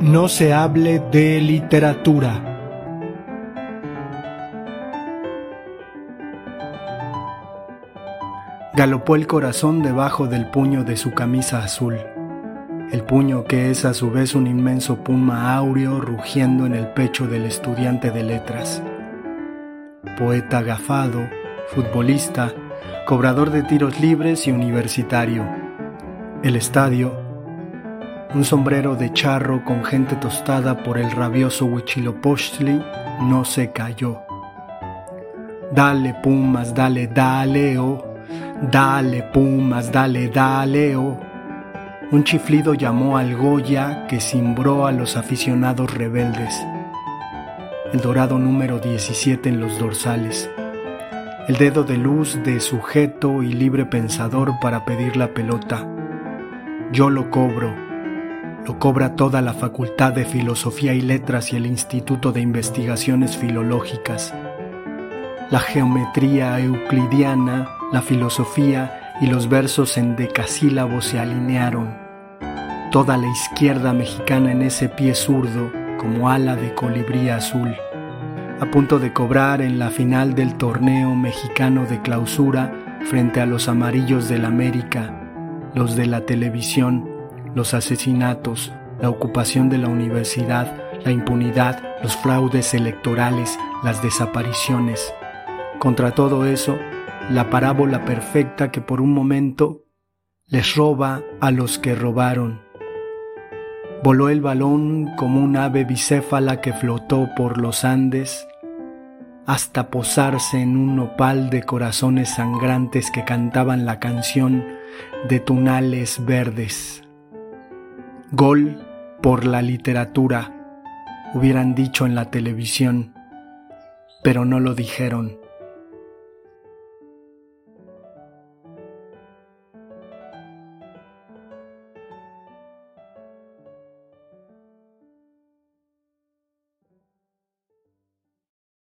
No se hable de literatura. Galopó el corazón debajo del puño de su camisa azul, el puño que es a su vez un inmenso puma áureo rugiendo en el pecho del estudiante de letras. Poeta agafado, futbolista, cobrador de tiros libres y universitario. El estadio, un sombrero de charro con gente tostada por el rabioso Huichilopochtli no se cayó. Dale Pumas, dale, dale, oh. Dale Pumas, dale, dale, oh. Un chiflido llamó al Goya que cimbró a los aficionados rebeldes. El dorado número 17 en los dorsales. El dedo de luz de sujeto y libre pensador para pedir la pelota. Yo lo cobro lo cobra toda la Facultad de Filosofía y Letras y el Instituto de Investigaciones Filológicas. La geometría euclidiana, la filosofía y los versos en decasílabos se alinearon. Toda la izquierda mexicana en ese pie zurdo como ala de colibrí azul, a punto de cobrar en la final del torneo mexicano de clausura frente a los amarillos del América, los de la televisión los asesinatos, la ocupación de la universidad, la impunidad, los fraudes electorales, las desapariciones. Contra todo eso, la parábola perfecta que por un momento les roba a los que robaron. Voló el balón como un ave bicéfala que flotó por los Andes hasta posarse en un nopal de corazones sangrantes que cantaban la canción de tunales verdes. Gol por la literatura, hubieran dicho en la televisión, pero no lo dijeron.